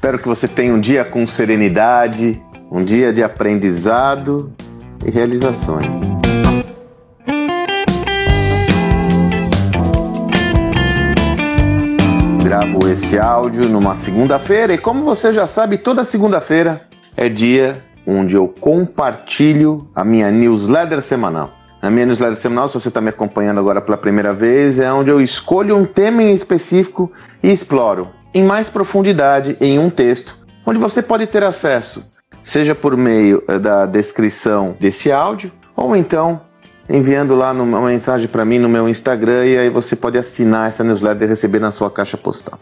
Espero que você tenha um dia com serenidade, um dia de aprendizado e realizações. Gravo esse áudio numa segunda-feira e, como você já sabe, toda segunda-feira é dia onde eu compartilho a minha newsletter semanal. A minha newsletter semanal, se você está me acompanhando agora pela primeira vez, é onde eu escolho um tema em específico e exploro em mais profundidade em um texto, onde você pode ter acesso, seja por meio eh, da descrição desse áudio, ou então enviando lá uma mensagem para mim no meu Instagram e aí você pode assinar essa newsletter e receber na sua caixa postal.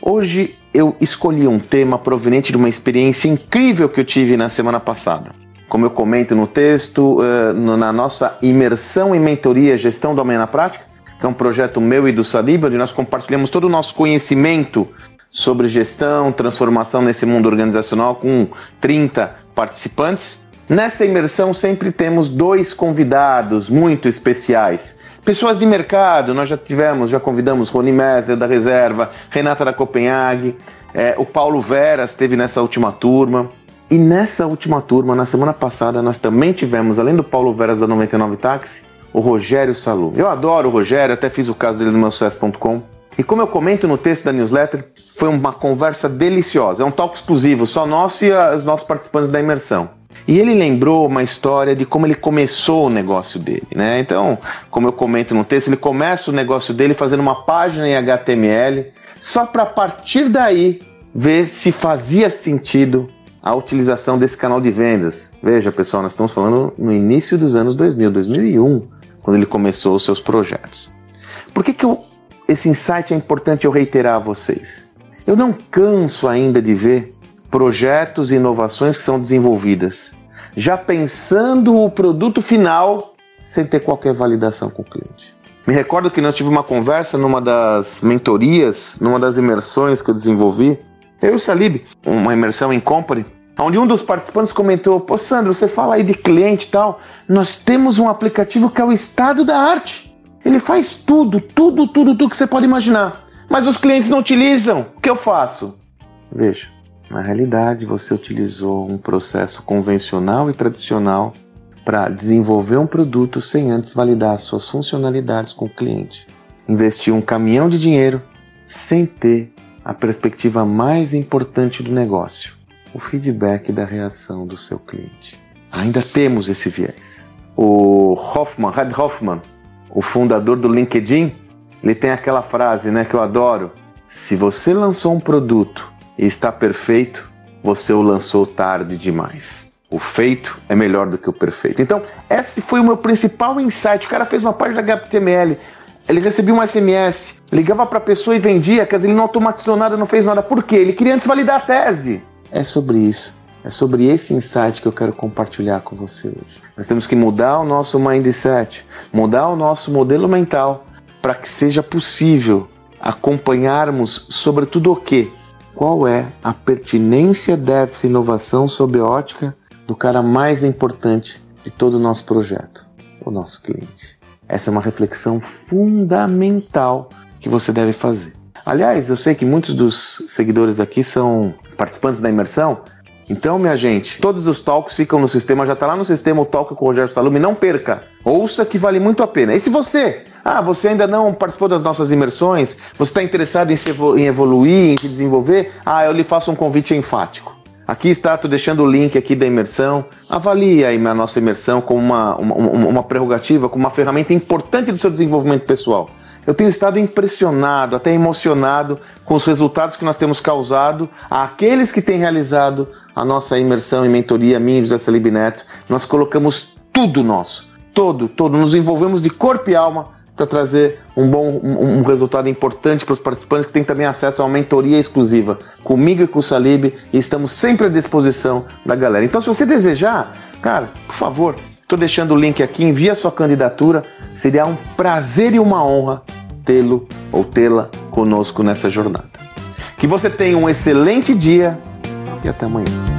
Hoje eu escolhi um tema proveniente de uma experiência incrível que eu tive na semana passada. Como eu comento no texto, uh, na nossa imersão em mentoria Gestão do Amanhã na Prática, é um projeto meu e do Salib, onde nós compartilhamos todo o nosso conhecimento sobre gestão, transformação nesse mundo organizacional com 30 participantes. Nessa imersão sempre temos dois convidados muito especiais. Pessoas de mercado, nós já tivemos, já convidamos Rony Messer da Reserva, Renata da Copenhague, é, o Paulo Veras esteve nessa última turma. E nessa última turma, na semana passada, nós também tivemos, além do Paulo Veras da 99 Táxi, o Rogério Salu. Eu adoro o Rogério, até fiz o caso dele no meu sucesso.com. E como eu comento no texto da newsletter, foi uma conversa deliciosa. É um talk exclusivo, só nosso e os nossos participantes da imersão. E ele lembrou uma história de como ele começou o negócio dele, né? Então, como eu comento no texto, ele começa o negócio dele fazendo uma página em HTML, só para partir daí ver se fazia sentido a utilização desse canal de vendas. Veja, pessoal, nós estamos falando no início dos anos 2000, 2001, quando ele começou os seus projetos. Por que, que eu, esse insight é importante eu reiterar a vocês? Eu não canso ainda de ver projetos e inovações que são desenvolvidas já pensando o produto final sem ter qualquer validação com o cliente. Me recordo que nós tive uma conversa numa das mentorias, numa das imersões que eu desenvolvi, eu e o Salib, uma imersão em company, onde um dos participantes comentou: Pô, Sandro, você fala aí de cliente e tal, nós temos um aplicativo que é o estado da arte. Ele faz tudo, tudo, tudo, tudo que você pode imaginar. Mas os clientes não utilizam. O que eu faço? Veja, na realidade você utilizou um processo convencional e tradicional para desenvolver um produto sem antes validar suas funcionalidades com o cliente. Investiu um caminhão de dinheiro sem ter a perspectiva mais importante do negócio, o feedback da reação do seu cliente. Ainda temos esse viés. O Hoffman, Red Hoffman, o fundador do LinkedIn, ele tem aquela frase, né, que eu adoro: se você lançou um produto e está perfeito, você o lançou tarde demais. O feito é melhor do que o perfeito. Então, esse foi o meu principal insight. O cara fez uma página HTML, ele recebia um SMS, ligava para a pessoa e vendia, quer dizer, ele não automatizou nada, não fez nada. Por quê? Ele queria antes validar a tese. É sobre isso. É sobre esse insight que eu quero compartilhar com você hoje. Nós temos que mudar o nosso mindset, mudar o nosso modelo mental para que seja possível acompanharmos sobretudo o que? Qual é a pertinência dessa inovação sob a ótica do cara mais importante de todo o nosso projeto, o nosso cliente? Essa é uma reflexão fundamental que você deve fazer. Aliás, eu sei que muitos dos seguidores aqui são participantes da imersão. Então, minha gente, todos os talks ficam no sistema, já está lá no sistema o talk com o Rogério Salume, não perca. Ouça que vale muito a pena. E se você, ah, você ainda não participou das nossas imersões, você está interessado em, se evolu em evoluir, em se desenvolver, ah, eu lhe faço um convite enfático. Aqui está, estou deixando o link aqui da imersão. Avalie aí a nossa imersão como uma, uma, uma prerrogativa, como uma ferramenta importante do seu desenvolvimento pessoal. Eu tenho estado impressionado, até emocionado com os resultados que nós temos causado àqueles que têm realizado a nossa imersão em mentoria, minha e José Salib Neto. Nós colocamos tudo nosso, todo, todo, nos envolvemos de corpo e alma para trazer um bom um, um, resultado importante para os participantes que têm também acesso a uma mentoria exclusiva comigo e com o Salib e estamos sempre à disposição da galera. Então, se você desejar, cara, por favor, estou deixando o link aqui, envia sua candidatura, seria um prazer e uma honra tê-lo ou tê-la conosco nessa jornada. Que você tenha um excelente dia e até amanhã.